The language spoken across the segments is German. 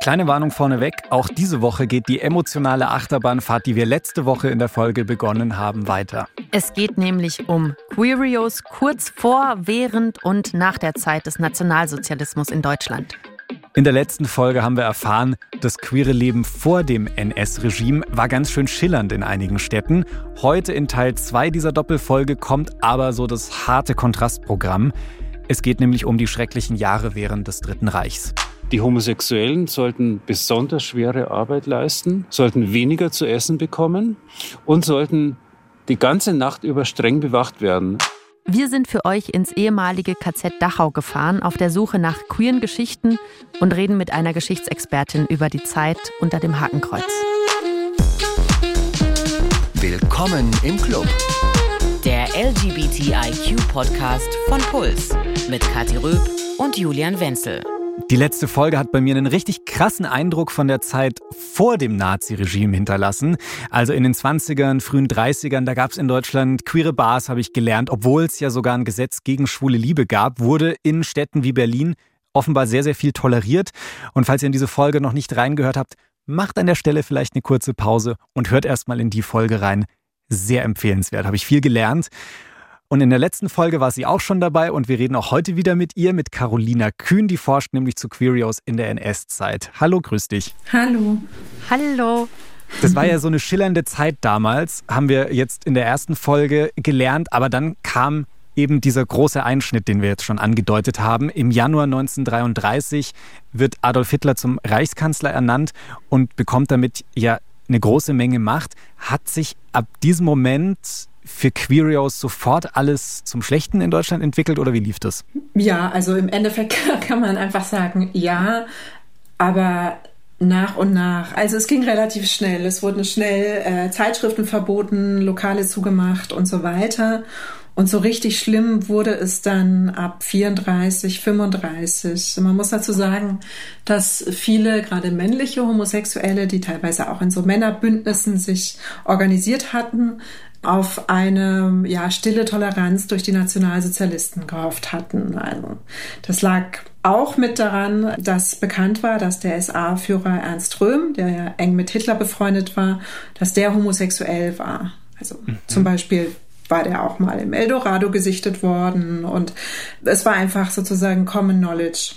Kleine Warnung vorneweg, auch diese Woche geht die emotionale Achterbahnfahrt, die wir letzte Woche in der Folge begonnen haben, weiter. Es geht nämlich um Queerios kurz vor, während und nach der Zeit des Nationalsozialismus in Deutschland. In der letzten Folge haben wir erfahren, das queere Leben vor dem NS-Regime war ganz schön schillernd in einigen Städten. Heute in Teil 2 dieser Doppelfolge kommt aber so das harte Kontrastprogramm. Es geht nämlich um die schrecklichen Jahre während des Dritten Reichs. Die Homosexuellen sollten besonders schwere Arbeit leisten, sollten weniger zu essen bekommen und sollten die ganze Nacht über streng bewacht werden. Wir sind für euch ins ehemalige KZ Dachau gefahren, auf der Suche nach queeren Geschichten und reden mit einer Geschichtsexpertin über die Zeit unter dem Hakenkreuz. Willkommen im Club. Der LGBTIQ-Podcast von Puls mit Kathi Röb und Julian Wenzel. Die letzte Folge hat bei mir einen richtig krassen Eindruck von der Zeit vor dem Nazi-Regime hinterlassen. Also in den 20ern, frühen 30ern, da gab es in Deutschland queere Bars, habe ich gelernt. Obwohl es ja sogar ein Gesetz gegen schwule Liebe gab, wurde in Städten wie Berlin offenbar sehr, sehr viel toleriert. Und falls ihr in diese Folge noch nicht reingehört habt, macht an der Stelle vielleicht eine kurze Pause und hört erstmal in die Folge rein. Sehr empfehlenswert, habe ich viel gelernt. Und in der letzten Folge war sie auch schon dabei und wir reden auch heute wieder mit ihr, mit Carolina Kühn, die forscht nämlich zu Queerios in der NS-Zeit. Hallo, grüß dich. Hallo. Hallo. Das war ja so eine schillernde Zeit damals, haben wir jetzt in der ersten Folge gelernt, aber dann kam eben dieser große Einschnitt, den wir jetzt schon angedeutet haben. Im Januar 1933 wird Adolf Hitler zum Reichskanzler ernannt und bekommt damit ja eine große Menge Macht. Hat sich ab diesem Moment für Queerios sofort alles zum Schlechten in Deutschland entwickelt oder wie lief das? Ja, also im Endeffekt kann man einfach sagen, ja, aber nach und nach. Also es ging relativ schnell. Es wurden schnell äh, Zeitschriften verboten, Lokale zugemacht und so weiter. Und so richtig schlimm wurde es dann ab 34, 35. Man muss dazu sagen, dass viele, gerade männliche Homosexuelle, die teilweise auch in so Männerbündnissen sich organisiert hatten, auf eine ja, stille Toleranz durch die Nationalsozialisten gehofft hatten. Also, das lag auch mit daran, dass bekannt war, dass der SA-Führer Ernst Röhm, der ja eng mit Hitler befreundet war, dass der homosexuell war. Also mhm. zum Beispiel war der auch mal im Eldorado gesichtet worden und es war einfach sozusagen Common Knowledge.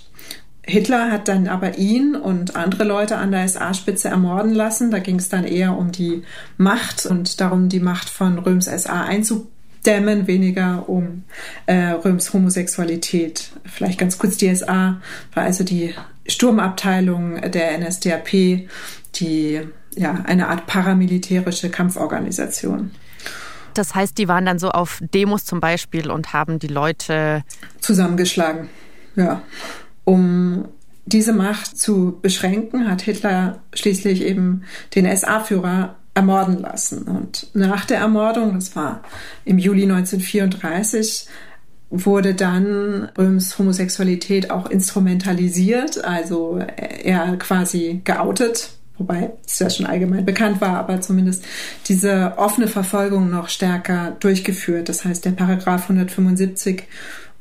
Hitler hat dann aber ihn und andere Leute an der SA-Spitze ermorden lassen. Da ging es dann eher um die Macht und darum, die Macht von Röms SA einzudämmen, weniger um äh, Röms Homosexualität. Vielleicht ganz kurz, die SA war also die Sturmabteilung der NSDAP, die ja eine Art paramilitärische Kampforganisation. Das heißt, die waren dann so auf Demos zum Beispiel und haben die Leute zusammengeschlagen. Ja. Um diese Macht zu beschränken, hat Hitler schließlich eben den SA-Führer ermorden lassen. Und nach der Ermordung, das war im Juli 1934, wurde dann Röms Homosexualität auch instrumentalisiert, also er quasi geoutet, wobei es ja schon allgemein bekannt war, aber zumindest diese offene Verfolgung noch stärker durchgeführt. Das heißt, der Paragraph 175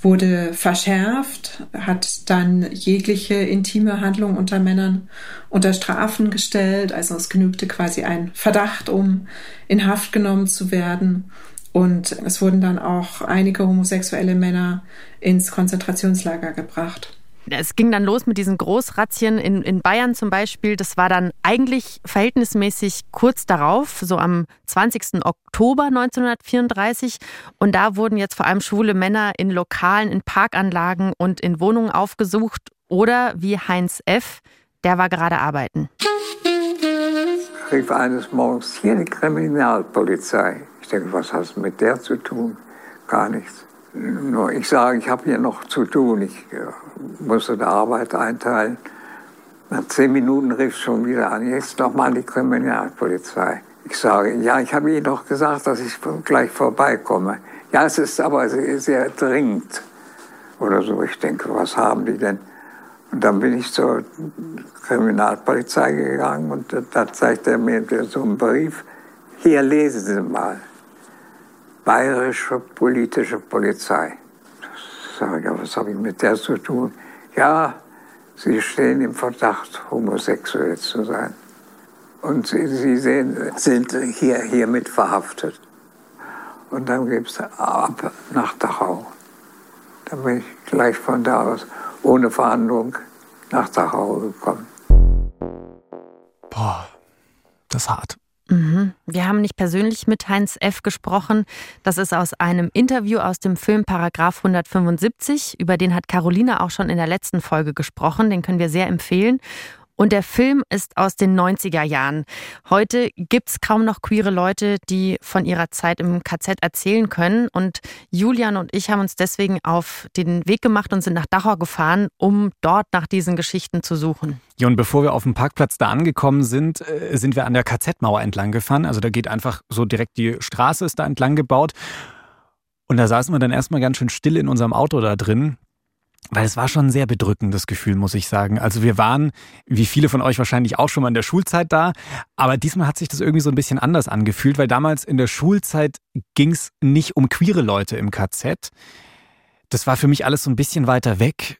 wurde verschärft, hat dann jegliche intime Handlung unter Männern unter Strafen gestellt. Also es genügte quasi ein Verdacht, um in Haft genommen zu werden. Und es wurden dann auch einige homosexuelle Männer ins Konzentrationslager gebracht es ging dann los mit diesen Großrazzien in, in Bayern zum Beispiel. Das war dann eigentlich verhältnismäßig kurz darauf, so am 20. Oktober 1934. Und da wurden jetzt vor allem schwule Männer in Lokalen, in Parkanlagen und in Wohnungen aufgesucht. Oder wie Heinz F., der war gerade arbeiten. Ich rief eines Morgens hier die Kriminalpolizei. Ich denke, was hast du mit der zu tun? Gar nichts. Nur ich sage, ich habe hier noch zu tun. Ich äh, musste die Arbeit einteilen. Nach zehn Minuten rief schon wieder an, jetzt doch mal die Kriminalpolizei. Ich sage, ja, ich habe Ihnen doch gesagt, dass ich gleich vorbeikomme. Ja, es ist aber sehr dringend. Oder so. Ich denke, was haben die denn? Und dann bin ich zur Kriminalpolizei gegangen und da zeigt er mir so einen Brief. Hier lesen Sie mal bayerische politische Polizei. Ich sage, ja, was habe ich mit der zu tun? Ja, Sie stehen im Verdacht, homosexuell zu sein. Und Sie, Sie sehen, sind hier, hiermit verhaftet. Und dann gibt es ab nach Dachau. Dann bin ich gleich von da aus ohne Verhandlung nach Dachau gekommen. Boah, das ist hart. Mhm. Wir haben nicht persönlich mit Heinz F. gesprochen. Das ist aus einem Interview aus dem Film Paragraph 175. Über den hat Caroline auch schon in der letzten Folge gesprochen. Den können wir sehr empfehlen. Und der Film ist aus den 90er Jahren. Heute gibt es kaum noch queere Leute, die von ihrer Zeit im KZ erzählen können. Und Julian und ich haben uns deswegen auf den Weg gemacht und sind nach Dachau gefahren, um dort nach diesen Geschichten zu suchen. Ja, und bevor wir auf dem Parkplatz da angekommen sind, äh, sind wir an der KZ-Mauer entlang gefahren. Also da geht einfach so direkt die Straße ist da entlang gebaut. Und da saßen wir dann erstmal ganz schön still in unserem Auto da drin. Weil es war schon ein sehr bedrückendes Gefühl, muss ich sagen. Also wir waren, wie viele von euch wahrscheinlich auch schon mal in der Schulzeit da, aber diesmal hat sich das irgendwie so ein bisschen anders angefühlt, weil damals in der Schulzeit ging es nicht um queere Leute im KZ. Das war für mich alles so ein bisschen weiter weg.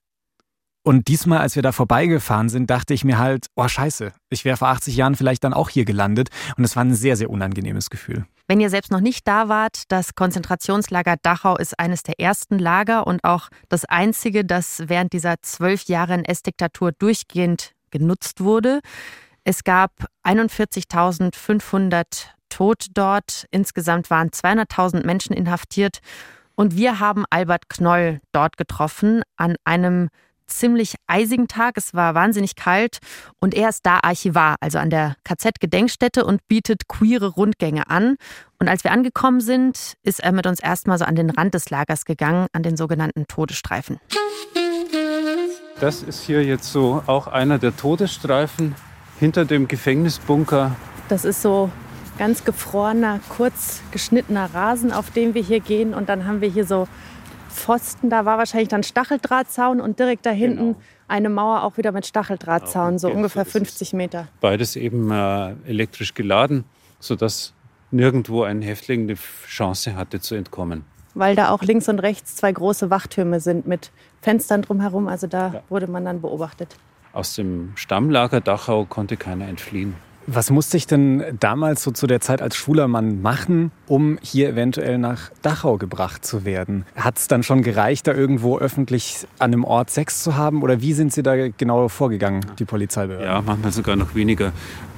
Und diesmal, als wir da vorbeigefahren sind, dachte ich mir halt, oh scheiße, ich wäre vor 80 Jahren vielleicht dann auch hier gelandet. Und es war ein sehr, sehr unangenehmes Gefühl. Wenn ihr selbst noch nicht da wart, das Konzentrationslager Dachau ist eines der ersten Lager und auch das einzige, das während dieser zwölf Jahre NS-Diktatur durchgehend genutzt wurde. Es gab 41.500 Tote dort. Insgesamt waren 200.000 Menschen inhaftiert. Und wir haben Albert Knoll dort getroffen an einem ziemlich eisigen Tag. Es war wahnsinnig kalt und er ist da Archivar, also an der KZ-Gedenkstätte und bietet queere Rundgänge an. Und als wir angekommen sind, ist er mit uns erstmal so an den Rand des Lagers gegangen, an den sogenannten Todesstreifen. Das ist hier jetzt so auch einer der Todesstreifen hinter dem Gefängnisbunker. Das ist so ganz gefrorener, kurz geschnittener Rasen, auf dem wir hier gehen. Und dann haben wir hier so Pfosten, da war wahrscheinlich dann Stacheldrahtzaun und direkt da hinten genau. eine Mauer auch wieder mit Stacheldrahtzaun, so ungefähr 50 Meter. Beides eben äh, elektrisch geladen, sodass nirgendwo ein Häftling eine Chance hatte zu entkommen. Weil da auch links und rechts zwei große Wachtürme sind mit Fenstern drumherum, also da ja. wurde man dann beobachtet. Aus dem Stammlager Dachau konnte keiner entfliehen. Was musste ich denn damals so zu der Zeit als Schulermann machen, um hier eventuell nach Dachau gebracht zu werden? Hat es dann schon gereicht, da irgendwo öffentlich an einem Ort Sex zu haben? Oder wie sind Sie da genau vorgegangen, die Polizeibehörden? Ja, manchmal sogar noch weniger.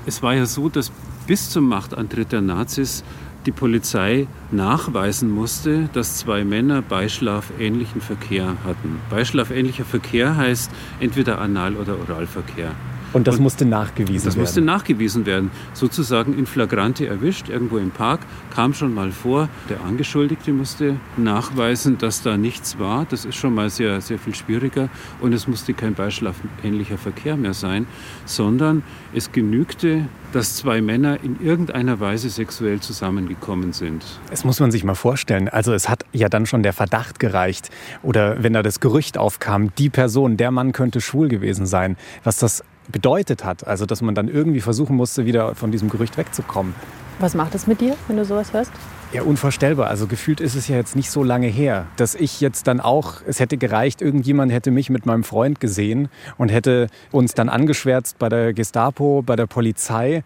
Es war ja so, dass bis zum Machtantritt der Nazis die Polizei nachweisen musste, dass zwei Männer beischlafähnlichen Verkehr hatten. Beischlafähnlicher Verkehr heißt entweder Anal- oder Oralverkehr. Und das und musste nachgewiesen das werden? Das musste nachgewiesen werden. Sozusagen in Flagrante erwischt, irgendwo im Park, kam schon mal vor. Der Angeschuldigte musste nachweisen, dass da nichts war. Das ist schon mal sehr, sehr viel schwieriger. Und es musste kein beischlafähnlicher Verkehr mehr sein, sondern es genügte, dass zwei Männer in irgendeiner Weise sexuell zusammengekommen sind. Das muss man sich mal vorstellen. Also es hat ja dann schon der Verdacht gereicht. Oder wenn da das Gerücht aufkam, die Person, der Mann könnte schwul gewesen sein. Was das bedeutet hat. Also, dass man dann irgendwie versuchen musste, wieder von diesem Gerücht wegzukommen. Was macht es mit dir, wenn du sowas hörst? Ja, unvorstellbar. Also gefühlt ist es ja jetzt nicht so lange her, dass ich jetzt dann auch, es hätte gereicht, irgendjemand hätte mich mit meinem Freund gesehen und hätte uns dann angeschwärzt bei der Gestapo, bei der Polizei.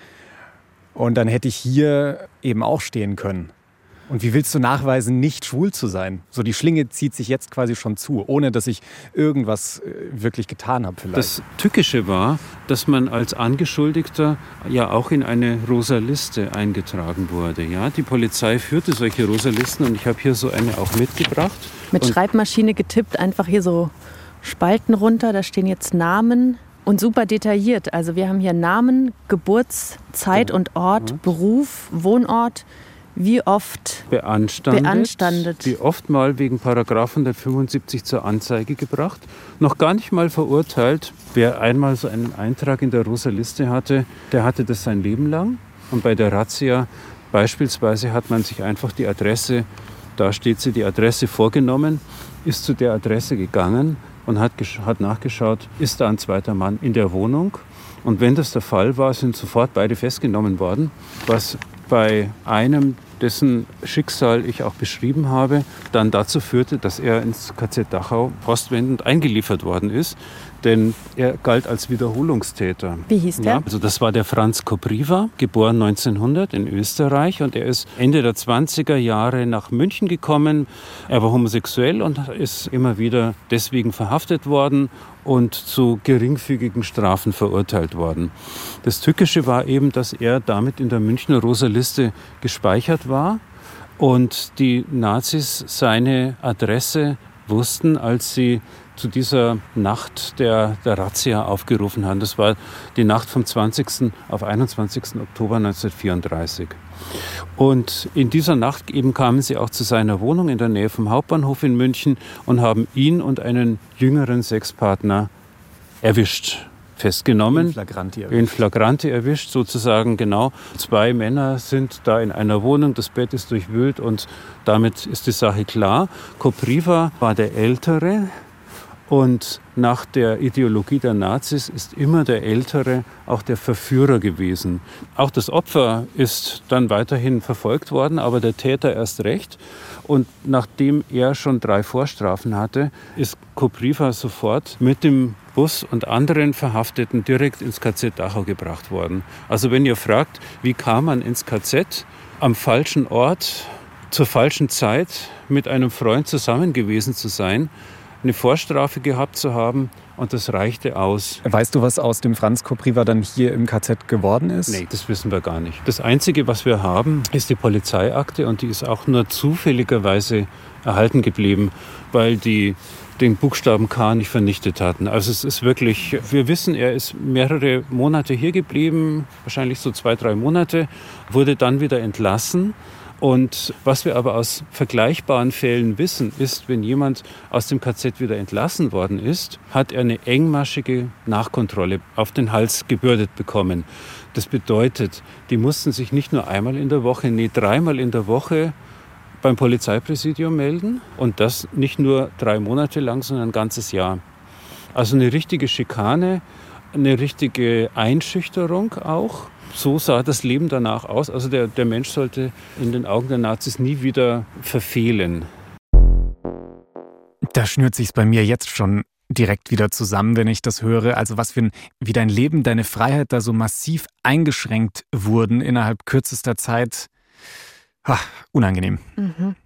Und dann hätte ich hier eben auch stehen können. Und wie willst du nachweisen, nicht schwul zu sein? So die Schlinge zieht sich jetzt quasi schon zu, ohne dass ich irgendwas äh, wirklich getan habe vielleicht. Das Tückische war, dass man als Angeschuldigter ja auch in eine rosa Liste eingetragen wurde. Ja, die Polizei führte solche rosa Listen und ich habe hier so eine auch mitgebracht. Mit und Schreibmaschine getippt, einfach hier so Spalten runter, da stehen jetzt Namen, und super detailliert. Also wir haben hier Namen, Geburtszeit genau. und Ort, Beruf, Wohnort, wie oft beanstandet, beanstandet. Wie oft mal wegen Paragraph 175 zur Anzeige gebracht, noch gar nicht mal verurteilt. Wer einmal so einen Eintrag in der Rosa Liste hatte, der hatte das sein Leben lang. Und bei der Razzia beispielsweise hat man sich einfach die Adresse, da steht sie, die Adresse vorgenommen, ist zu der Adresse gegangen und hat, hat nachgeschaut, ist da ein zweiter Mann in der Wohnung. Und wenn das der Fall war, sind sofort beide festgenommen worden, was bei einem dessen Schicksal ich auch beschrieben habe, dann dazu führte, dass er ins KZ Dachau postwendend eingeliefert worden ist denn er galt als Wiederholungstäter. Wie hieß der? Ja, also das war der Franz Kopriva, geboren 1900 in Österreich und er ist Ende der 20er Jahre nach München gekommen. Er war homosexuell und ist immer wieder deswegen verhaftet worden und zu geringfügigen Strafen verurteilt worden. Das Tückische war eben, dass er damit in der Münchner Rosa-Liste gespeichert war und die Nazis seine Adresse wussten, als sie zu dieser Nacht der, der Razzia aufgerufen haben. Das war die Nacht vom 20. auf 21. Oktober 1934. Und in dieser Nacht eben kamen sie auch zu seiner Wohnung in der Nähe vom Hauptbahnhof in München und haben ihn und einen jüngeren Sexpartner erwischt festgenommen. In Flagranti erwischt. In Flagranti erwischt, sozusagen, genau. Zwei Männer sind da in einer Wohnung, das Bett ist durchwühlt und damit ist die Sache klar. Kopriva war der Ältere, und nach der Ideologie der Nazis ist immer der Ältere auch der Verführer gewesen. Auch das Opfer ist dann weiterhin verfolgt worden, aber der Täter erst recht. Und nachdem er schon drei Vorstrafen hatte, ist Kopriva sofort mit dem Bus und anderen Verhafteten direkt ins KZ Dachau gebracht worden. Also wenn ihr fragt, wie kam man ins KZ? Am falschen Ort, zur falschen Zeit mit einem Freund zusammen gewesen zu sein, eine Vorstrafe gehabt zu haben und das reichte aus. Weißt du, was aus dem Franz Kopriva dann hier im KZ geworden ist? Nee, das wissen wir gar nicht. Das Einzige, was wir haben, ist die Polizeiakte und die ist auch nur zufälligerweise erhalten geblieben, weil die den Buchstaben K nicht vernichtet hatten. Also es ist wirklich, wir wissen, er ist mehrere Monate hier geblieben, wahrscheinlich so zwei, drei Monate, wurde dann wieder entlassen und was wir aber aus vergleichbaren Fällen wissen, ist, wenn jemand aus dem KZ wieder entlassen worden ist, hat er eine engmaschige Nachkontrolle auf den Hals gebürdet bekommen. Das bedeutet, die mussten sich nicht nur einmal in der Woche, nee, dreimal in der Woche beim Polizeipräsidium melden und das nicht nur drei Monate lang, sondern ein ganzes Jahr. Also eine richtige Schikane, eine richtige Einschüchterung auch so sah das Leben danach aus. Also der, der Mensch sollte in den Augen der Nazis nie wieder verfehlen. Da schnürt sich's bei mir jetzt schon direkt wieder zusammen, wenn ich das höre. Also was für ein, wie dein Leben, deine Freiheit da so massiv eingeschränkt wurden innerhalb kürzester Zeit. Ach, unangenehm. Mhm.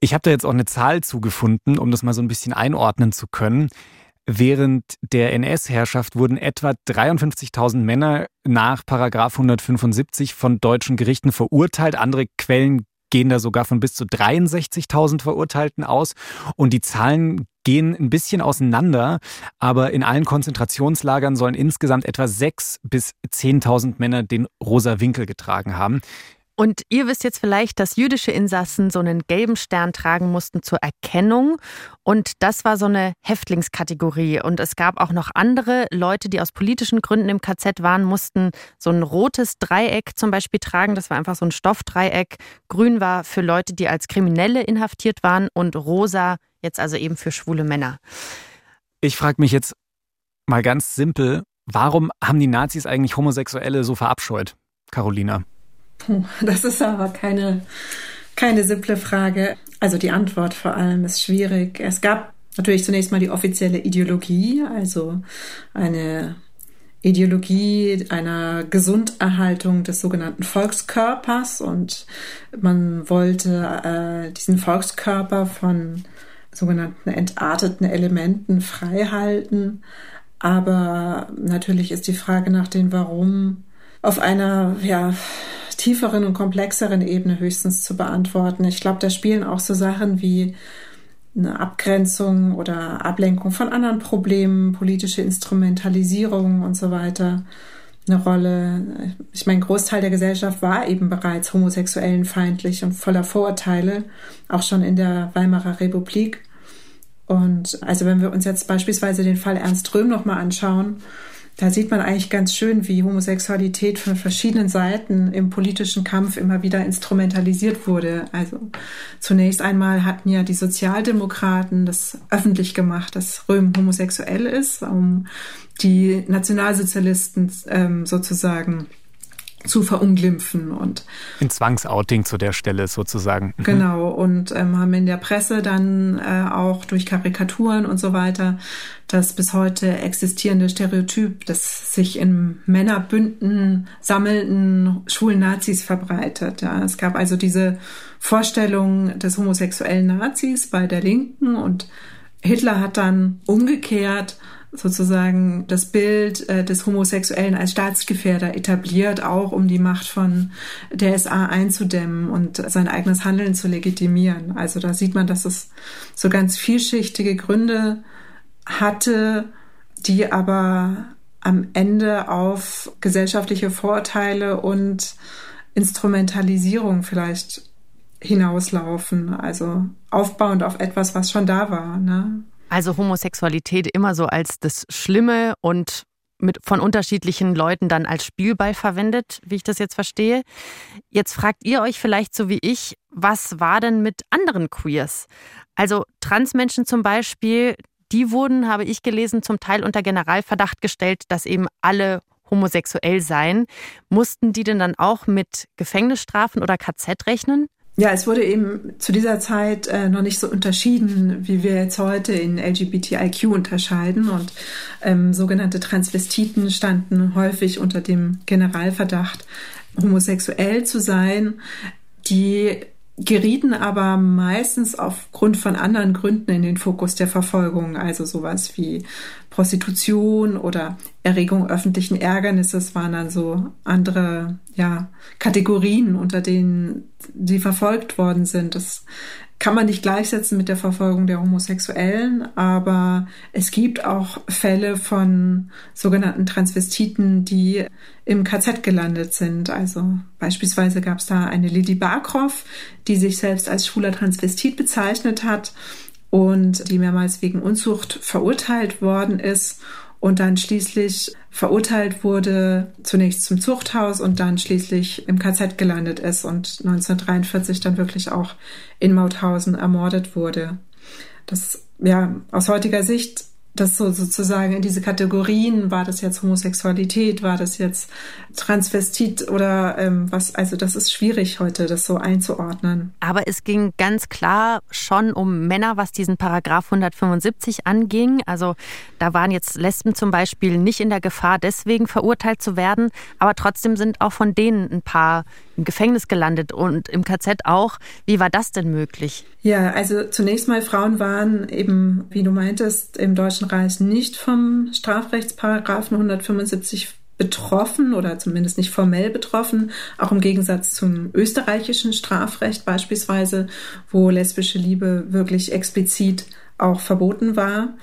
Ich habe da jetzt auch eine Zahl zugefunden, um das mal so ein bisschen einordnen zu können. Während der NS-Herrschaft wurden etwa 53.000 Männer nach Paragraf 175 von deutschen Gerichten verurteilt. Andere Quellen gehen da sogar von bis zu 63.000 Verurteilten aus. Und die Zahlen gehen ein bisschen auseinander, aber in allen Konzentrationslagern sollen insgesamt etwa 6.000 bis 10.000 Männer den rosa Winkel getragen haben. Und ihr wisst jetzt vielleicht, dass jüdische Insassen so einen gelben Stern tragen mussten zur Erkennung. Und das war so eine Häftlingskategorie. Und es gab auch noch andere Leute, die aus politischen Gründen im KZ waren, mussten so ein rotes Dreieck zum Beispiel tragen. Das war einfach so ein Stoffdreieck. Grün war für Leute, die als Kriminelle inhaftiert waren und rosa jetzt also eben für schwule Männer. Ich frage mich jetzt mal ganz simpel, warum haben die Nazis eigentlich Homosexuelle so verabscheut? Carolina. Das ist aber keine, keine simple Frage. Also die Antwort vor allem ist schwierig. Es gab natürlich zunächst mal die offizielle Ideologie, also eine Ideologie einer Gesunderhaltung des sogenannten Volkskörpers und man wollte äh, diesen Volkskörper von sogenannten entarteten Elementen frei halten. Aber natürlich ist die Frage nach dem Warum auf einer ja, tieferen und komplexeren Ebene höchstens zu beantworten. Ich glaube, da spielen auch so Sachen wie eine Abgrenzung oder Ablenkung von anderen Problemen, politische Instrumentalisierung und so weiter eine Rolle. Ich meine, Großteil der Gesellschaft war eben bereits homosexuellen feindlich und voller Vorurteile, auch schon in der Weimarer Republik. Und also wenn wir uns jetzt beispielsweise den Fall Ernst Röhm nochmal anschauen, da sieht man eigentlich ganz schön, wie Homosexualität von verschiedenen Seiten im politischen Kampf immer wieder instrumentalisiert wurde. Also zunächst einmal hatten ja die Sozialdemokraten das öffentlich gemacht, dass Röhm homosexuell ist, um die Nationalsozialisten ähm, sozusagen zu verunglimpfen und in Zwangsouting zu der Stelle sozusagen. Mhm. Genau und ähm, haben in der Presse dann äh, auch durch Karikaturen und so weiter das bis heute existierende Stereotyp, das sich in Männerbünden sammelnden schwulen Nazis verbreitet. Ja, es gab also diese Vorstellung des homosexuellen Nazis bei der Linken und Hitler hat dann umgekehrt sozusagen das Bild äh, des Homosexuellen als Staatsgefährder etabliert, auch um die Macht von der SA einzudämmen und sein eigenes Handeln zu legitimieren. Also da sieht man, dass es so ganz vielschichtige Gründe hatte, die aber am Ende auf gesellschaftliche Vorurteile und Instrumentalisierung vielleicht hinauslaufen, also aufbauend auf etwas, was schon da war. Ne? Also Homosexualität immer so als das Schlimme und mit, von unterschiedlichen Leuten dann als Spielball verwendet, wie ich das jetzt verstehe. Jetzt fragt ihr euch vielleicht so wie ich, was war denn mit anderen Queers? Also Transmenschen zum Beispiel, die wurden, habe ich gelesen, zum Teil unter Generalverdacht gestellt, dass eben alle homosexuell seien. Mussten die denn dann auch mit Gefängnisstrafen oder KZ rechnen? Ja, es wurde eben zu dieser Zeit äh, noch nicht so unterschieden, wie wir jetzt heute in LGBTIQ unterscheiden. Und ähm, sogenannte Transvestiten standen häufig unter dem Generalverdacht, homosexuell zu sein. Die gerieten aber meistens aufgrund von anderen Gründen in den Fokus der Verfolgung, also sowas wie Prostitution oder Erregung öffentlichen Ärgernisses waren dann so andere ja, Kategorien, unter denen sie verfolgt worden sind. Das kann man nicht gleichsetzen mit der Verfolgung der Homosexuellen, aber es gibt auch Fälle von sogenannten Transvestiten, die im KZ gelandet sind. Also beispielsweise gab es da eine Lady Barkroff, die sich selbst als schwuler Transvestit bezeichnet hat und die mehrmals wegen Unzucht verurteilt worden ist und dann schließlich verurteilt wurde, zunächst zum Zuchthaus und dann schließlich im KZ gelandet ist und 1943 dann wirklich auch in Mauthausen ermordet wurde. Das, ja, aus heutiger Sicht das so sozusagen in diese Kategorien, war das jetzt Homosexualität, war das jetzt Transvestit oder ähm, was, also das ist schwierig heute, das so einzuordnen. Aber es ging ganz klar schon um Männer, was diesen Paragraph 175 anging. Also da waren jetzt Lesben zum Beispiel nicht in der Gefahr, deswegen verurteilt zu werden, aber trotzdem sind auch von denen ein paar im Gefängnis gelandet und im KZ auch. Wie war das denn möglich? Ja, also zunächst mal Frauen waren eben, wie du meintest, im Deutschen Reich nicht vom Strafrechtsparagraphen 175 betroffen oder zumindest nicht formell betroffen, auch im Gegensatz zum österreichischen Strafrecht beispielsweise, wo lesbische Liebe wirklich explizit auch verboten war.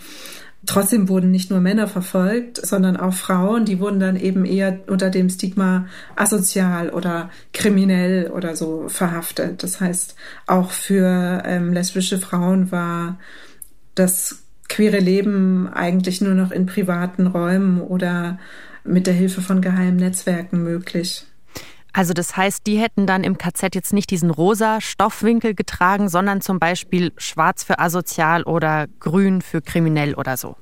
Trotzdem wurden nicht nur Männer verfolgt, sondern auch Frauen, die wurden dann eben eher unter dem Stigma asozial oder kriminell oder so verhaftet. Das heißt, auch für ähm, lesbische Frauen war das queere Leben eigentlich nur noch in privaten Räumen oder mit der Hilfe von geheimen Netzwerken möglich. Also das heißt, die hätten dann im KZ jetzt nicht diesen rosa Stoffwinkel getragen, sondern zum Beispiel schwarz für asozial oder grün für kriminell oder so.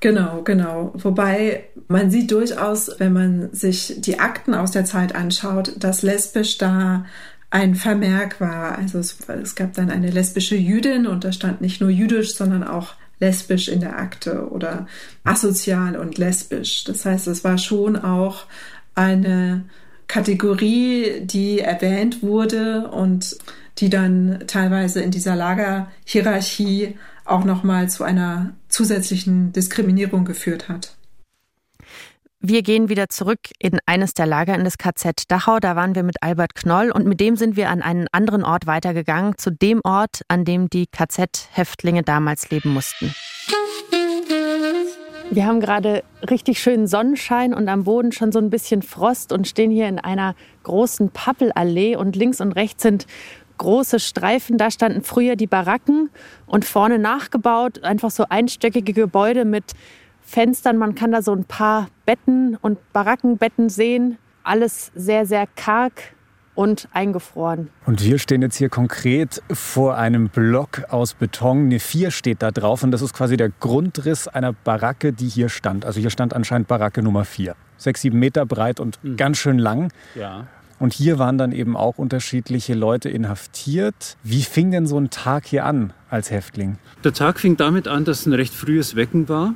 Genau, genau. Wobei man sieht durchaus, wenn man sich die Akten aus der Zeit anschaut, dass lesbisch da ein Vermerk war. Also es, es gab dann eine lesbische Jüdin und da stand nicht nur jüdisch, sondern auch lesbisch in der Akte oder asozial und lesbisch. Das heißt, es war schon auch eine Kategorie, die erwähnt wurde und die dann teilweise in dieser Lagerhierarchie auch nochmal zu einer zusätzlichen Diskriminierung geführt hat. Wir gehen wieder zurück in eines der Lager in das KZ Dachau. Da waren wir mit Albert Knoll und mit dem sind wir an einen anderen Ort weitergegangen, zu dem Ort, an dem die KZ-Häftlinge damals leben mussten. Wir haben gerade richtig schönen Sonnenschein und am Boden schon so ein bisschen Frost und stehen hier in einer großen Pappelallee und links und rechts sind große Streifen. Da standen früher die Baracken und vorne nachgebaut einfach so einstöckige Gebäude mit Fenstern. Man kann da so ein paar Betten und Barackenbetten sehen. Alles sehr, sehr karg und eingefroren. Und wir stehen jetzt hier konkret vor einem Block aus Beton. Eine 4 steht da drauf und das ist quasi der Grundriss einer Baracke, die hier stand. Also hier stand anscheinend Baracke Nummer 4. Sechs, sieben Meter breit und mhm. ganz schön lang. Ja. Und hier waren dann eben auch unterschiedliche Leute inhaftiert. Wie fing denn so ein Tag hier an als Häftling? Der Tag fing damit an, dass ein recht frühes Wecken war,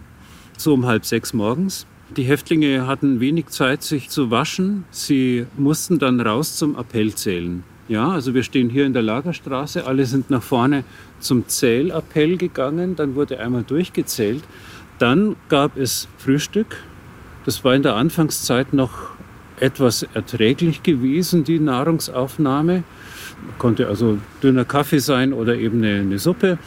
so um halb sechs morgens. Die Häftlinge hatten wenig Zeit, sich zu waschen. Sie mussten dann raus zum Appell zählen. Ja, also wir stehen hier in der Lagerstraße. Alle sind nach vorne zum Zählappell gegangen. Dann wurde einmal durchgezählt. Dann gab es Frühstück. Das war in der Anfangszeit noch etwas erträglich gewesen, die Nahrungsaufnahme. Konnte also dünner Kaffee sein oder eben eine, eine, Suppe,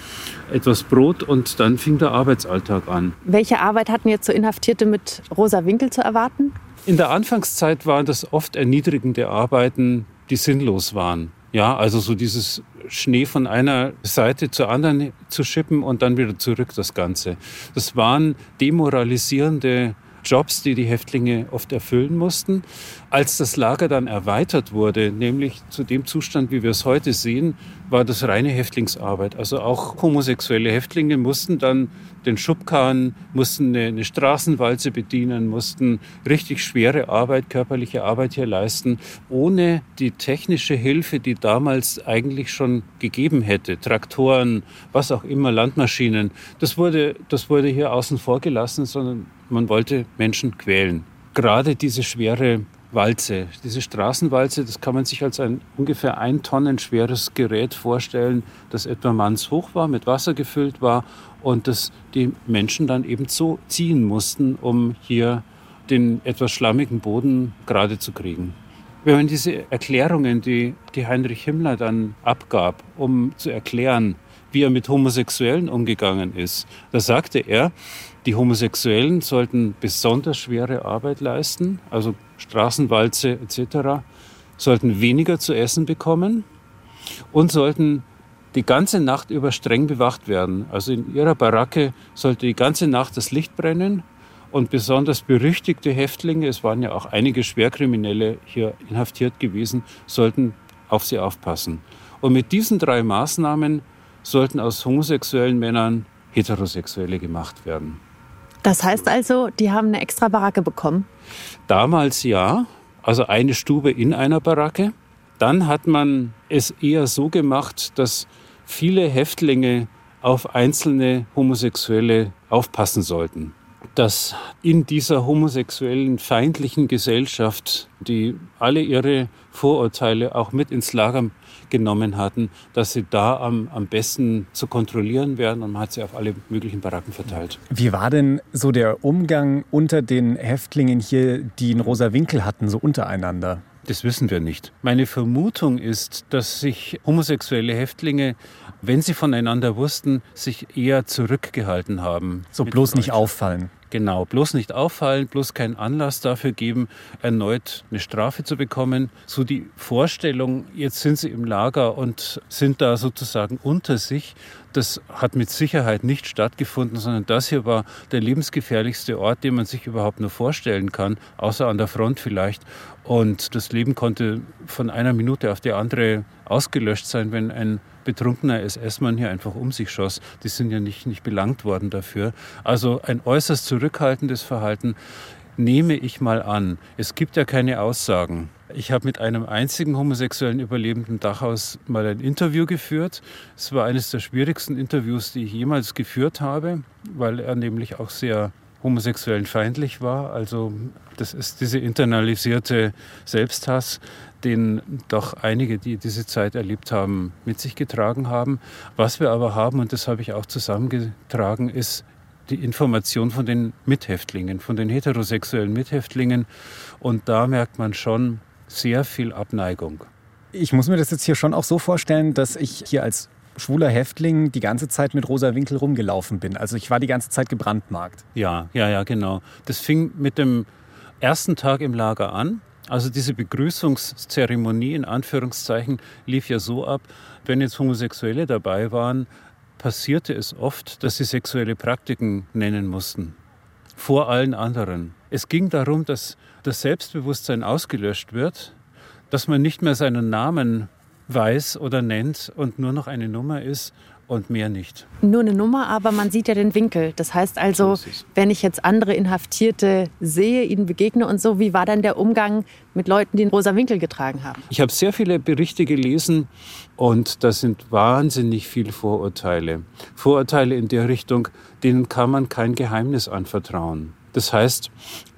etwas Brot und dann fing der Arbeitsalltag an. Welche Arbeit hatten jetzt so Inhaftierte mit rosa Winkel zu erwarten? In der Anfangszeit waren das oft erniedrigende Arbeiten, die sinnlos waren. Ja, also so dieses Schnee von einer Seite zur anderen zu schippen und dann wieder zurück das Ganze. Das waren demoralisierende Jobs, die die Häftlinge oft erfüllen mussten. Als das Lager dann erweitert wurde, nämlich zu dem Zustand, wie wir es heute sehen, war das reine Häftlingsarbeit. Also auch homosexuelle Häftlinge mussten dann den Schubkarren, mussten eine, eine Straßenwalze bedienen, mussten richtig schwere Arbeit, körperliche Arbeit hier leisten, ohne die technische Hilfe, die damals eigentlich schon gegeben hätte. Traktoren, was auch immer, Landmaschinen. Das wurde, das wurde hier außen vor gelassen, sondern man wollte Menschen quälen. Gerade diese schwere Walze, diese Straßenwalze, das kann man sich als ein ungefähr ein Tonnen schweres Gerät vorstellen, das etwa mannshoch war, mit Wasser gefüllt war und das die Menschen dann eben so ziehen mussten, um hier den etwas schlammigen Boden gerade zu kriegen. Wenn man diese Erklärungen, die, die Heinrich Himmler dann abgab, um zu erklären, wie er mit Homosexuellen umgegangen ist, da sagte er, die Homosexuellen sollten besonders schwere Arbeit leisten, also Straßenwalze etc., sollten weniger zu essen bekommen und sollten die ganze Nacht über streng bewacht werden. Also in ihrer Baracke sollte die ganze Nacht das Licht brennen und besonders berüchtigte Häftlinge, es waren ja auch einige Schwerkriminelle hier inhaftiert gewesen, sollten auf sie aufpassen. Und mit diesen drei Maßnahmen sollten aus homosexuellen Männern Heterosexuelle gemacht werden. Das heißt also, die haben eine extra Baracke bekommen? Damals ja, also eine Stube in einer Baracke. Dann hat man es eher so gemacht, dass viele Häftlinge auf einzelne Homosexuelle aufpassen sollten. Dass in dieser homosexuellen feindlichen Gesellschaft, die alle ihre Vorurteile auch mit ins Lager genommen hatten, dass sie da am, am besten zu kontrollieren wären und man hat sie auf alle möglichen Baracken verteilt. Wie war denn so der Umgang unter den Häftlingen hier, die einen rosa Winkel hatten, so untereinander? Das wissen wir nicht. Meine Vermutung ist, dass sich homosexuelle Häftlinge, wenn sie voneinander wussten, sich eher zurückgehalten haben. So bloß nicht auffallen. Genau, bloß nicht auffallen, bloß keinen Anlass dafür geben, erneut eine Strafe zu bekommen. So die Vorstellung, jetzt sind sie im Lager und sind da sozusagen unter sich, das hat mit Sicherheit nicht stattgefunden, sondern das hier war der lebensgefährlichste Ort, den man sich überhaupt nur vorstellen kann, außer an der Front vielleicht. Und das Leben konnte von einer Minute auf die andere ausgelöscht sein, wenn ein betrunkener SS-Mann hier einfach um sich schoss. Die sind ja nicht, nicht belangt worden dafür. Also ein äußerst zurückhaltendes Verhalten nehme ich mal an. Es gibt ja keine Aussagen. Ich habe mit einem einzigen homosexuellen Überlebenden Dachhaus mal ein Interview geführt. Es war eines der schwierigsten Interviews, die ich jemals geführt habe, weil er nämlich auch sehr homosexuellen feindlich war. Also das ist diese internalisierte Selbsthass, den doch einige, die diese Zeit erlebt haben, mit sich getragen haben. Was wir aber haben, und das habe ich auch zusammengetragen, ist die Information von den Mithäftlingen, von den heterosexuellen Mithäftlingen. Und da merkt man schon sehr viel Abneigung. Ich muss mir das jetzt hier schon auch so vorstellen, dass ich hier als schwuler Häftling die ganze Zeit mit rosa Winkel rumgelaufen bin. Also ich war die ganze Zeit gebrandmarkt. Ja, ja, ja, genau. Das fing mit dem ersten Tag im Lager an. Also diese Begrüßungszeremonie in Anführungszeichen lief ja so ab, wenn jetzt Homosexuelle dabei waren, passierte es oft, dass sie sexuelle Praktiken nennen mussten. Vor allen anderen. Es ging darum, dass das Selbstbewusstsein ausgelöscht wird, dass man nicht mehr seinen Namen weiß oder nennt und nur noch eine Nummer ist und mehr nicht. Nur eine Nummer, aber man sieht ja den Winkel. Das heißt also, so wenn ich jetzt andere Inhaftierte sehe, ihnen begegne und so, wie war dann der Umgang mit Leuten, die einen rosa Winkel getragen haben? Ich habe sehr viele Berichte gelesen und da sind wahnsinnig viele Vorurteile. Vorurteile in der Richtung, denen kann man kein Geheimnis anvertrauen. Das heißt,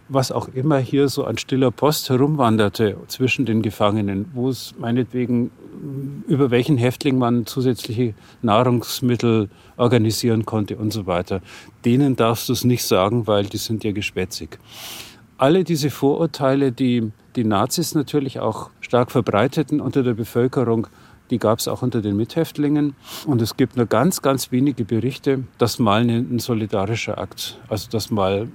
was auch immer hier so an stiller Post herumwanderte zwischen den Gefangenen, wo es meinetwegen über welchen Häftling man zusätzliche Nahrungsmittel organisieren konnte und so weiter. Denen darfst du es nicht sagen, weil die sind ja gespätzig. Alle diese Vorurteile, die die Nazis natürlich auch stark verbreiteten unter der Bevölkerung, die gab es auch unter den Mithäftlingen. Und es gibt nur ganz, ganz wenige Berichte, dass mal ein solidarischer Akt, also dass mal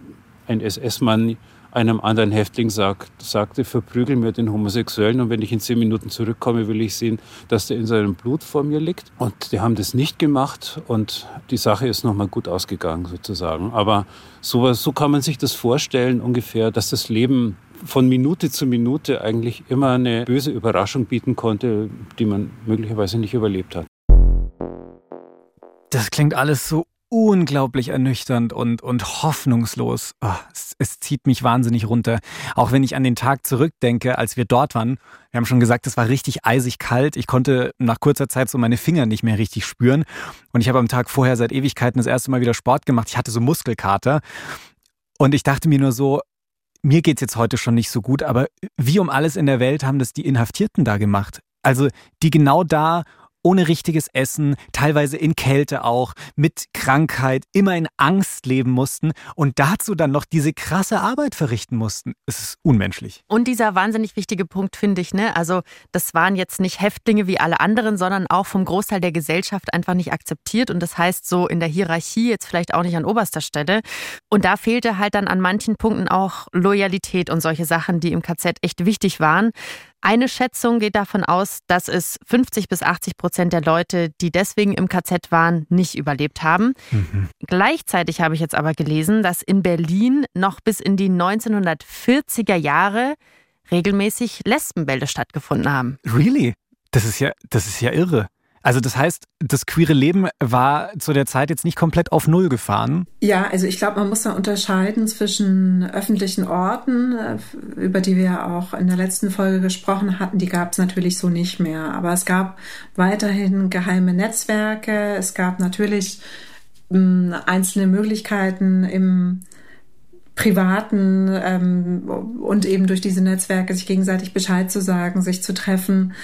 ein SS-Mann einem anderen Häftling sagt, sagte, verprügel mir den Homosexuellen und wenn ich in zehn Minuten zurückkomme, will ich sehen, dass der in seinem Blut vor mir liegt. Und die haben das nicht gemacht und die Sache ist nochmal gut ausgegangen sozusagen. Aber sowas, so kann man sich das vorstellen ungefähr, dass das Leben von Minute zu Minute eigentlich immer eine böse Überraschung bieten konnte, die man möglicherweise nicht überlebt hat. Das klingt alles so unglaublich ernüchternd und, und hoffnungslos. Oh, es, es, zieht mich wahnsinnig runter. Auch wenn ich an den Tag zurückdenke, als wir dort waren. Wir haben schon gesagt, es war richtig eisig kalt. Ich konnte nach kurzer Zeit so meine Finger nicht mehr richtig spüren. Und ich habe am Tag vorher seit Ewigkeiten das erste Mal wieder Sport gemacht. Ich hatte so Muskelkater. Und ich dachte mir nur so, mir geht's jetzt heute schon nicht so gut, aber wie um alles in der Welt haben das die Inhaftierten da gemacht? Also die genau da ohne richtiges Essen, teilweise in Kälte auch, mit Krankheit, immer in Angst leben mussten und dazu dann noch diese krasse Arbeit verrichten mussten. Es ist unmenschlich. Und dieser wahnsinnig wichtige Punkt finde ich, ne? Also, das waren jetzt nicht Häftlinge wie alle anderen, sondern auch vom Großteil der Gesellschaft einfach nicht akzeptiert und das heißt so in der Hierarchie jetzt vielleicht auch nicht an oberster Stelle. Und da fehlte halt dann an manchen Punkten auch Loyalität und solche Sachen, die im KZ echt wichtig waren. Eine Schätzung geht davon aus, dass es 50 bis 80 Prozent der Leute, die deswegen im KZ waren, nicht überlebt haben. Mhm. Gleichzeitig habe ich jetzt aber gelesen, dass in Berlin noch bis in die 1940er Jahre regelmäßig Lesbenbälle stattgefunden haben. Really? Das ist ja, das ist ja irre. Also das heißt, das queere Leben war zu der Zeit jetzt nicht komplett auf Null gefahren? Ja, also ich glaube, man muss da unterscheiden zwischen öffentlichen Orten, äh, über die wir auch in der letzten Folge gesprochen hatten. Die gab es natürlich so nicht mehr. Aber es gab weiterhin geheime Netzwerke. Es gab natürlich mh, einzelne Möglichkeiten im privaten ähm, und eben durch diese Netzwerke sich gegenseitig Bescheid zu sagen, sich zu treffen.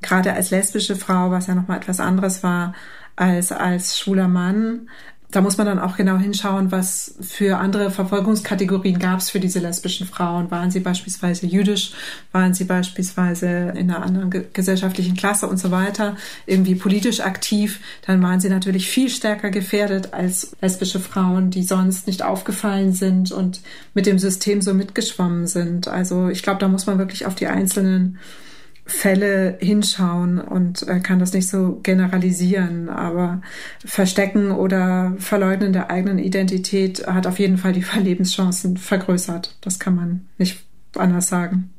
Gerade als lesbische Frau, was ja nochmal etwas anderes war als als schwuler Mann, da muss man dann auch genau hinschauen, was für andere Verfolgungskategorien gab es für diese lesbischen Frauen. Waren sie beispielsweise jüdisch? Waren sie beispielsweise in einer anderen ge gesellschaftlichen Klasse und so weiter? Irgendwie politisch aktiv? Dann waren sie natürlich viel stärker gefährdet als lesbische Frauen, die sonst nicht aufgefallen sind und mit dem System so mitgeschwommen sind. Also ich glaube, da muss man wirklich auf die einzelnen Fälle hinschauen und äh, kann das nicht so generalisieren. Aber Verstecken oder Verleugnen der eigenen Identität hat auf jeden Fall die Überlebenschancen vergrößert. Das kann man nicht anders sagen.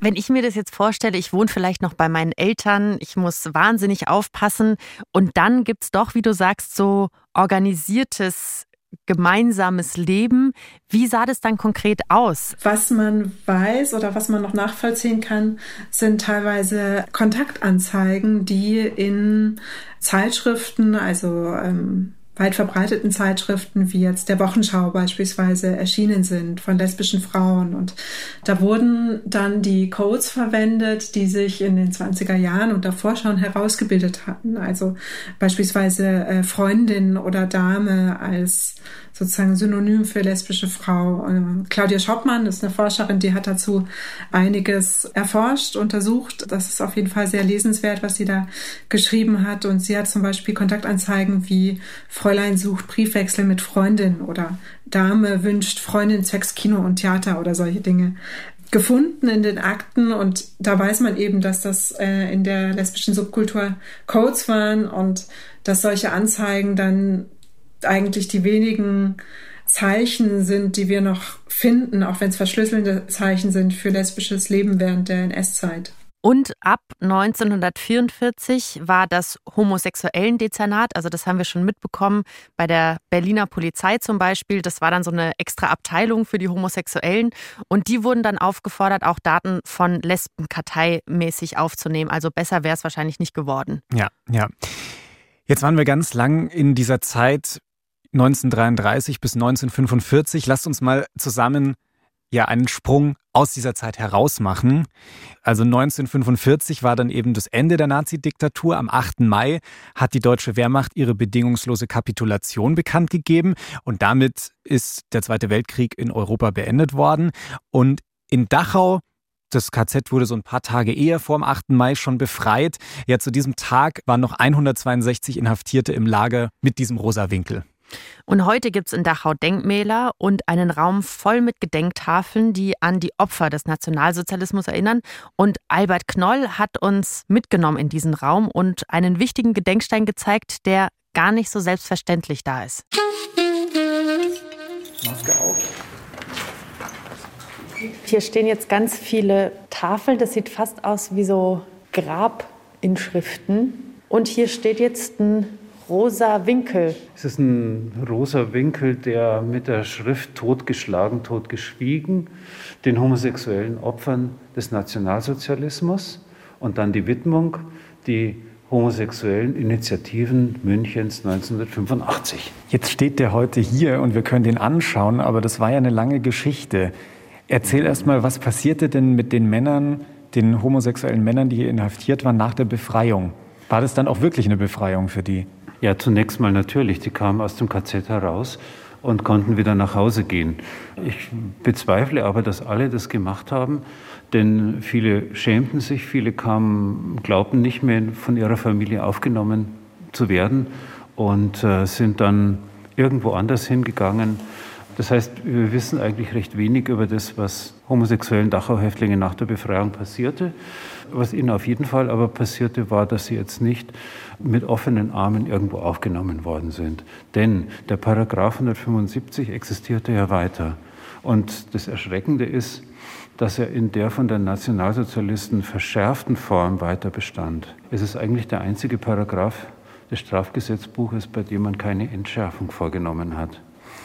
Wenn ich mir das jetzt vorstelle, ich wohne vielleicht noch bei meinen Eltern, ich muss wahnsinnig aufpassen und dann gibt es doch, wie du sagst, so organisiertes gemeinsames Leben. Wie sah das dann konkret aus? Was man weiß oder was man noch nachvollziehen kann, sind teilweise Kontaktanzeigen, die in Zeitschriften, also ähm, weit verbreiteten Zeitschriften wie jetzt der Wochenschau beispielsweise erschienen sind von lesbischen Frauen. Und da wurden dann die Codes verwendet, die sich in den 20er Jahren und davor schon herausgebildet hatten. Also beispielsweise äh, Freundin oder Dame als sozusagen Synonym für lesbische Frau. Ähm, Claudia Schoppmann ist eine Forscherin, die hat dazu einiges erforscht, untersucht. Das ist auf jeden Fall sehr lesenswert, was sie da geschrieben hat. Und sie hat zum Beispiel Kontaktanzeigen wie Fräulein sucht Briefwechsel mit Freundin oder Dame wünscht Freundin zwecks Kino und Theater oder solche Dinge gefunden in den Akten und da weiß man eben, dass das äh, in der lesbischen Subkultur Codes waren und dass solche Anzeigen dann eigentlich die wenigen Zeichen sind, die wir noch finden, auch wenn es verschlüsselnde Zeichen sind für lesbisches Leben während der NS-Zeit. Und ab 1944 war das Homosexuellen-Dezernat, also das haben wir schon mitbekommen, bei der Berliner Polizei zum Beispiel. Das war dann so eine extra Abteilung für die Homosexuellen. Und die wurden dann aufgefordert, auch Daten von Lesben karteimäßig aufzunehmen. Also besser wäre es wahrscheinlich nicht geworden. Ja, ja. Jetzt waren wir ganz lang in dieser Zeit 1933 bis 1945. Lasst uns mal zusammen ja einen Sprung aus dieser Zeit heraus machen. Also 1945 war dann eben das Ende der Nazi-Diktatur. Am 8. Mai hat die deutsche Wehrmacht ihre bedingungslose Kapitulation bekannt gegeben und damit ist der Zweite Weltkrieg in Europa beendet worden. Und in Dachau das KZ wurde so ein paar Tage eher vor dem 8. Mai schon befreit. Ja, zu diesem Tag waren noch 162 Inhaftierte im Lager mit diesem rosa Winkel. Und heute gibt es in Dachau Denkmäler und einen Raum voll mit Gedenktafeln, die an die Opfer des Nationalsozialismus erinnern. Und Albert Knoll hat uns mitgenommen in diesen Raum und einen wichtigen Gedenkstein gezeigt, der gar nicht so selbstverständlich da ist. Maske auf. Hier stehen jetzt ganz viele Tafeln. Das sieht fast aus wie so Grabinschriften. Und hier steht jetzt ein rosa Winkel. Es ist ein rosa Winkel, der mit der Schrift totgeschlagen, totgeschwiegen den homosexuellen Opfern des Nationalsozialismus und dann die Widmung, die homosexuellen Initiativen Münchens 1985. Jetzt steht der heute hier und wir können den anschauen, aber das war ja eine lange Geschichte. Erzähl erst mal, was passierte denn mit den Männern, den homosexuellen Männern, die hier inhaftiert waren, nach der Befreiung? War das dann auch wirklich eine Befreiung für die? Ja, zunächst mal natürlich. Die kamen aus dem KZ heraus und konnten wieder nach Hause gehen. Ich bezweifle aber, dass alle das gemacht haben, denn viele schämten sich, viele kamen, glaubten nicht mehr von ihrer Familie aufgenommen zu werden und äh, sind dann irgendwo anders hingegangen das heißt, wir wissen eigentlich recht wenig über das, was homosexuellen Dachau-Häftlingen nach der Befreiung passierte. Was ihnen auf jeden Fall aber passierte, war, dass sie jetzt nicht mit offenen Armen irgendwo aufgenommen worden sind. Denn der Paragraph 175 existierte ja weiter. Und das Erschreckende ist, dass er in der von den Nationalsozialisten verschärften Form weiter bestand. Es ist eigentlich der einzige Paragraph des Strafgesetzbuches, bei dem man keine Entschärfung vorgenommen hat.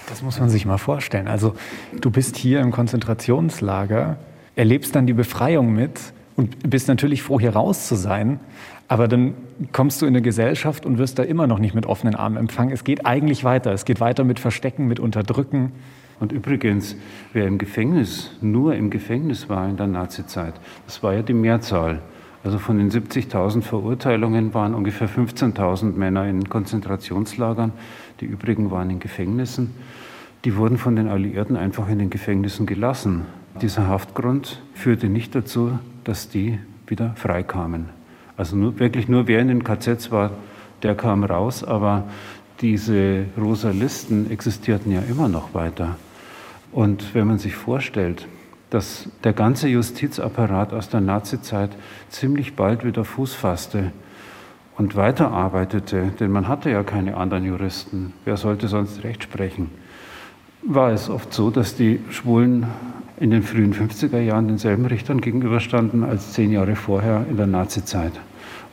Das muss man sich mal vorstellen. Also du bist hier im Konzentrationslager, erlebst dann die Befreiung mit und bist natürlich froh, hier raus zu sein. Aber dann kommst du in eine Gesellschaft und wirst da immer noch nicht mit offenen Armen empfangen. Es geht eigentlich weiter. Es geht weiter mit Verstecken, mit Unterdrücken. Und übrigens, wer im Gefängnis, nur im Gefängnis war in der Nazizeit, das war ja die Mehrzahl. Also von den 70.000 Verurteilungen waren ungefähr 15.000 Männer in Konzentrationslagern. Die übrigen waren in Gefängnissen. Die wurden von den Alliierten einfach in den Gefängnissen gelassen. Dieser Haftgrund führte nicht dazu, dass die wieder freikamen. Also nur, wirklich nur wer in den KZs war, der kam raus, aber diese rosa Listen existierten ja immer noch weiter. Und wenn man sich vorstellt, dass der ganze Justizapparat aus der Nazizeit ziemlich bald wieder Fuß fasste, und weiterarbeitete, denn man hatte ja keine anderen Juristen, wer sollte sonst Recht sprechen, war es oft so, dass die Schwulen in den frühen 50er Jahren denselben Richtern gegenüberstanden als zehn Jahre vorher in der Nazizeit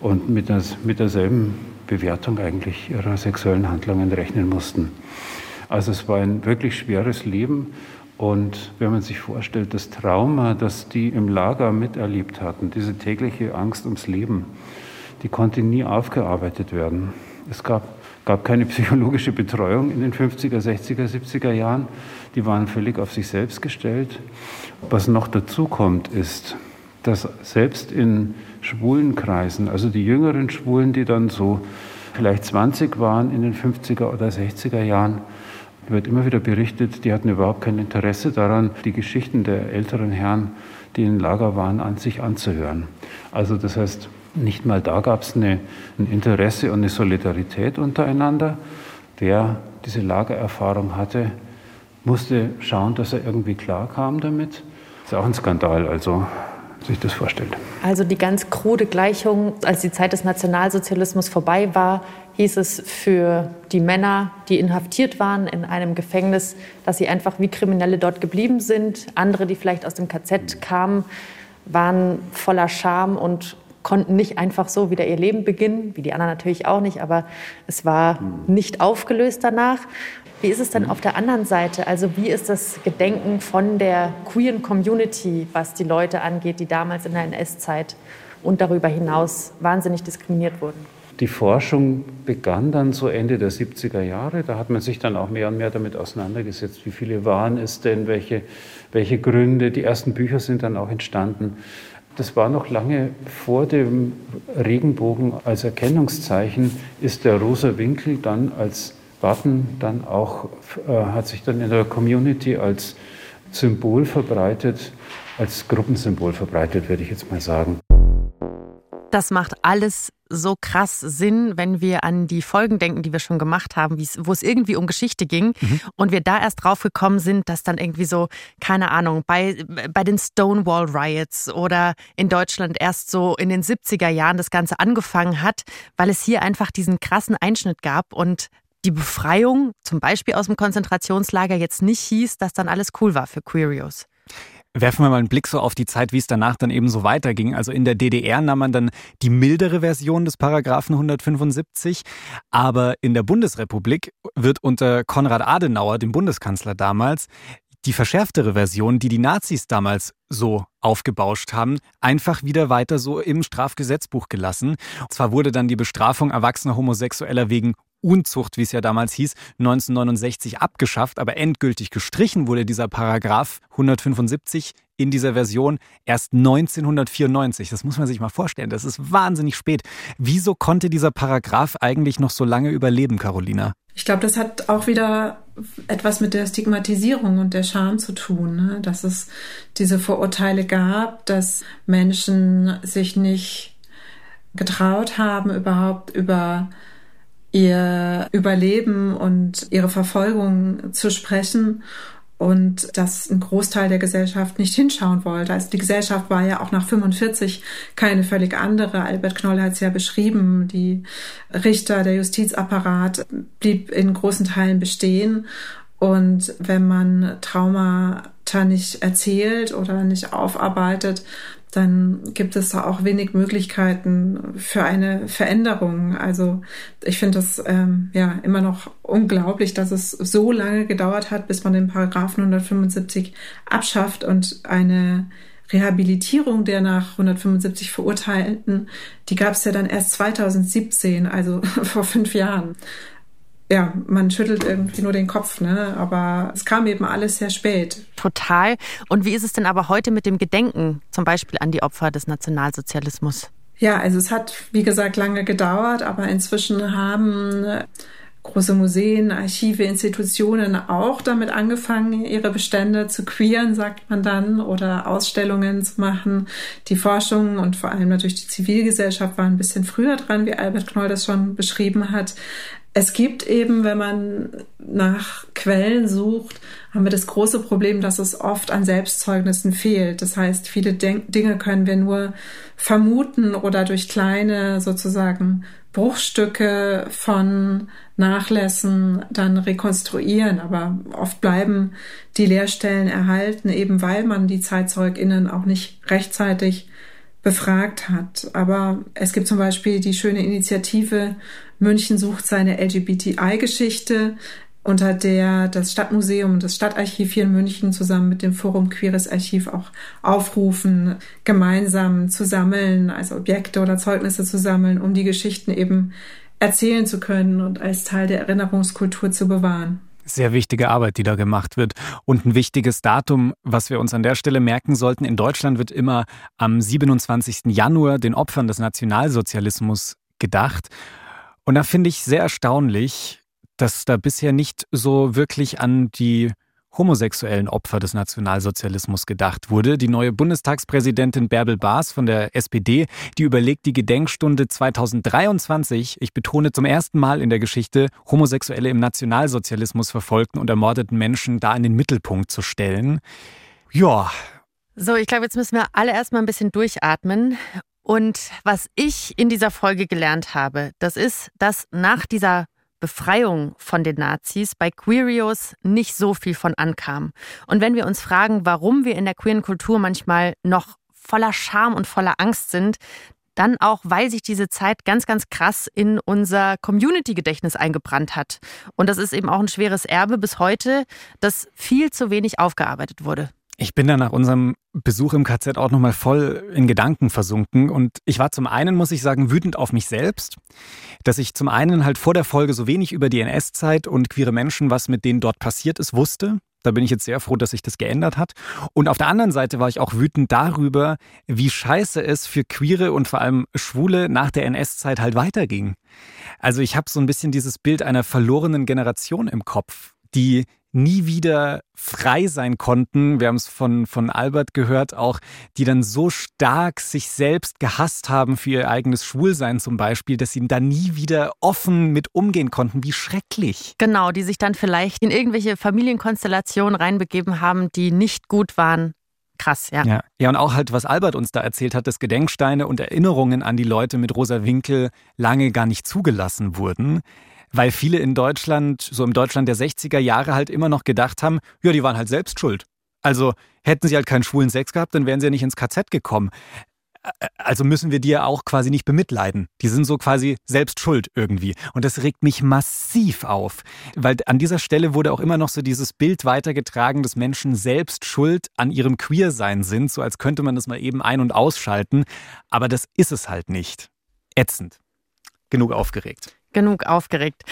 und mit, das, mit derselben Bewertung eigentlich ihrer sexuellen Handlungen rechnen mussten. Also es war ein wirklich schweres Leben und wenn man sich vorstellt, das Trauma, das die im Lager miterlebt hatten, diese tägliche Angst ums Leben, die konnte nie aufgearbeitet werden. Es gab, gab keine psychologische Betreuung in den 50er, 60er, 70er Jahren. Die waren völlig auf sich selbst gestellt. Was noch dazu kommt, ist, dass selbst in schwulen Kreisen, also die jüngeren Schwulen, die dann so vielleicht 20 waren in den 50er oder 60er Jahren, wird immer wieder berichtet, die hatten überhaupt kein Interesse daran, die Geschichten der älteren Herren, die in Lager waren, an sich anzuhören. Also das heißt, nicht mal da gab es ein Interesse und eine Solidarität untereinander. Wer diese Lagererfahrung hatte, musste schauen, dass er irgendwie klarkam damit. Das ist auch ein Skandal, also sich das vorstellt. Also die ganz krude Gleichung, als die Zeit des Nationalsozialismus vorbei war, hieß es für die Männer, die inhaftiert waren in einem Gefängnis, dass sie einfach wie Kriminelle dort geblieben sind. Andere, die vielleicht aus dem KZ kamen, waren voller Scham und konnten nicht einfach so wieder ihr Leben beginnen, wie die anderen natürlich auch nicht, aber es war nicht aufgelöst danach. Wie ist es denn auf der anderen Seite? Also wie ist das Gedenken von der queeren Community, was die Leute angeht, die damals in der NS-Zeit und darüber hinaus wahnsinnig diskriminiert wurden? Die Forschung begann dann so Ende der 70er Jahre. Da hat man sich dann auch mehr und mehr damit auseinandergesetzt, wie viele waren es denn, welche, welche Gründe. Die ersten Bücher sind dann auch entstanden. Das war noch lange vor dem Regenbogen als Erkennungszeichen, ist der rosa Winkel dann als Button dann auch, äh, hat sich dann in der Community als Symbol verbreitet, als Gruppensymbol verbreitet, würde ich jetzt mal sagen. Das macht alles so krass Sinn, wenn wir an die Folgen denken, die wir schon gemacht haben, wo es irgendwie um Geschichte ging mhm. und wir da erst drauf gekommen sind, dass dann irgendwie so, keine Ahnung, bei, bei den Stonewall Riots oder in Deutschland erst so in den 70er Jahren das Ganze angefangen hat, weil es hier einfach diesen krassen Einschnitt gab und die Befreiung zum Beispiel aus dem Konzentrationslager jetzt nicht hieß, dass dann alles cool war für Queerios. Werfen wir mal einen Blick so auf die Zeit, wie es danach dann eben so weiterging. Also in der DDR nahm man dann die mildere Version des Paragraphen 175, aber in der Bundesrepublik wird unter Konrad Adenauer, dem Bundeskanzler damals, die verschärftere Version, die die Nazis damals so aufgebauscht haben, einfach wieder weiter so im Strafgesetzbuch gelassen. Und zwar wurde dann die Bestrafung erwachsener Homosexueller wegen Unzucht, wie es ja damals hieß, 1969 abgeschafft, aber endgültig gestrichen wurde dieser Paragraph 175 in dieser Version erst 1994. Das muss man sich mal vorstellen. Das ist wahnsinnig spät. Wieso konnte dieser Paragraph eigentlich noch so lange überleben, Carolina? Ich glaube, das hat auch wieder etwas mit der Stigmatisierung und der Scham zu tun, ne? dass es diese Vorurteile gab, dass Menschen sich nicht getraut haben, überhaupt über ihr Überleben und ihre Verfolgung zu sprechen und dass ein Großteil der Gesellschaft nicht hinschauen wollte. Also die Gesellschaft war ja auch nach 45 keine völlig andere. Albert Knoll hat es ja beschrieben. Die Richter, der Justizapparat blieb in großen Teilen bestehen. Und wenn man Traumata nicht erzählt oder nicht aufarbeitet, dann gibt es da auch wenig Möglichkeiten für eine Veränderung. Also ich finde das ähm, ja immer noch unglaublich, dass es so lange gedauert hat, bis man den Paragraphen 175 abschafft und eine Rehabilitierung der nach 175 Verurteilten, die gab es ja dann erst 2017, also vor fünf Jahren ja, man schüttelt irgendwie nur den Kopf, ne? Aber es kam eben alles sehr spät. Total. Und wie ist es denn aber heute mit dem Gedenken, zum Beispiel an die Opfer des Nationalsozialismus? Ja, also es hat, wie gesagt, lange gedauert, aber inzwischen haben große Museen, Archive, Institutionen auch damit angefangen, ihre Bestände zu queeren, sagt man dann, oder Ausstellungen zu machen. Die Forschung und vor allem natürlich die Zivilgesellschaft war ein bisschen früher dran, wie Albert Knoll das schon beschrieben hat. Es gibt eben, wenn man nach Quellen sucht, haben wir das große Problem, dass es oft an Selbstzeugnissen fehlt. Das heißt, viele Dinge können wir nur vermuten oder durch kleine sozusagen Bruchstücke von Nachlässen dann rekonstruieren. Aber oft bleiben die Leerstellen erhalten, eben weil man die ZeitzeugInnen auch nicht rechtzeitig befragt hat. Aber es gibt zum Beispiel die schöne Initiative München sucht seine LGBTI-Geschichte, unter der das Stadtmuseum und das Stadtarchiv hier in München zusammen mit dem Forum Queeres Archiv auch aufrufen, gemeinsam zu sammeln, also Objekte oder Zeugnisse zu sammeln, um die Geschichten eben erzählen zu können und als Teil der Erinnerungskultur zu bewahren. Sehr wichtige Arbeit, die da gemacht wird. Und ein wichtiges Datum, was wir uns an der Stelle merken sollten. In Deutschland wird immer am 27. Januar den Opfern des Nationalsozialismus gedacht. Und da finde ich sehr erstaunlich, dass da bisher nicht so wirklich an die homosexuellen Opfer des Nationalsozialismus gedacht wurde. Die neue Bundestagspräsidentin Bärbel Baas von der SPD, die überlegt, die Gedenkstunde 2023, ich betone zum ersten Mal in der Geschichte, Homosexuelle im Nationalsozialismus verfolgten und ermordeten Menschen da in den Mittelpunkt zu stellen. Ja. So, ich glaube, jetzt müssen wir alle erstmal ein bisschen durchatmen. Und was ich in dieser Folge gelernt habe, das ist, dass nach dieser Befreiung von den Nazis bei Queerios nicht so viel von ankam. Und wenn wir uns fragen, warum wir in der queeren Kultur manchmal noch voller Scham und voller Angst sind. Dann auch, weil sich diese Zeit ganz, ganz krass in unser Community-Gedächtnis eingebrannt hat. Und das ist eben auch ein schweres Erbe bis heute, das viel zu wenig aufgearbeitet wurde. Ich bin da nach unserem Besuch im KZ auch nochmal voll in Gedanken versunken. Und ich war zum einen, muss ich sagen, wütend auf mich selbst, dass ich zum einen halt vor der Folge so wenig über die NS-Zeit und queere Menschen, was mit denen dort passiert ist, wusste. Da bin ich jetzt sehr froh, dass sich das geändert hat. Und auf der anderen Seite war ich auch wütend darüber, wie scheiße es für Queere und vor allem Schwule nach der NS-Zeit halt weiterging. Also ich habe so ein bisschen dieses Bild einer verlorenen Generation im Kopf, die nie wieder frei sein konnten. Wir haben es von, von Albert gehört, auch die dann so stark sich selbst gehasst haben für ihr eigenes Schwulsein zum Beispiel, dass sie da nie wieder offen mit umgehen konnten. Wie schrecklich. Genau, die sich dann vielleicht in irgendwelche Familienkonstellationen reinbegeben haben, die nicht gut waren. Krass, ja. ja. Ja, und auch halt, was Albert uns da erzählt hat, dass Gedenksteine und Erinnerungen an die Leute mit rosa Winkel lange gar nicht zugelassen wurden weil viele in Deutschland, so im Deutschland der 60er Jahre halt immer noch gedacht haben, ja, die waren halt selbst schuld. Also hätten sie halt keinen schwulen Sex gehabt, dann wären sie ja nicht ins KZ gekommen. Also müssen wir die ja auch quasi nicht bemitleiden. Die sind so quasi selbst schuld irgendwie. Und das regt mich massiv auf. Weil an dieser Stelle wurde auch immer noch so dieses Bild weitergetragen, dass Menschen selbst schuld an ihrem Queersein sind, so als könnte man das mal eben ein- und ausschalten. Aber das ist es halt nicht. Ätzend. Genug aufgeregt genug aufgeregt.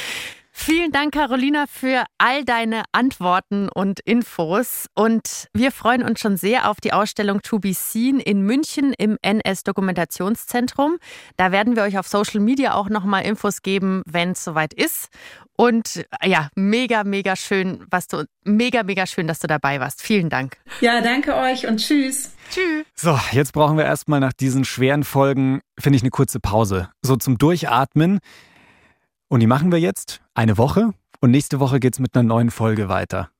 Vielen Dank, Carolina, für all deine Antworten und Infos. Und wir freuen uns schon sehr auf die Ausstellung To Be Seen in München im NS-Dokumentationszentrum. Da werden wir euch auf Social Media auch nochmal Infos geben, wenn es soweit ist. Und ja, mega, mega schön, was du, mega, mega schön, dass du dabei warst. Vielen Dank. Ja, danke euch und tschüss. Tschüss. So, jetzt brauchen wir erstmal nach diesen schweren Folgen, finde ich, eine kurze Pause. So zum Durchatmen. Und die machen wir jetzt eine Woche und nächste Woche geht es mit einer neuen Folge weiter.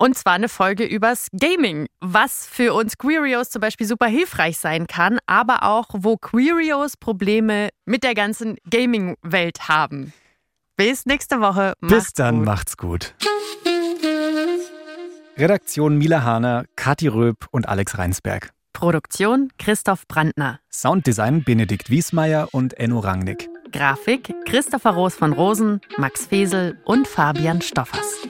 Und zwar eine Folge übers Gaming, was für uns Queerios zum Beispiel super hilfreich sein kann, aber auch, wo Queerios Probleme mit der ganzen Gaming-Welt haben. Bis nächste Woche. Macht's Bis dann, gut. macht's gut. Redaktion Mila Hahner, Kathi Röb und Alex Reinsberg. Produktion Christoph Brandner. Sounddesign Benedikt Wiesmeier und Enno Rangnick. Grafik Christopher Roos von Rosen, Max Fesel und Fabian Stoffers.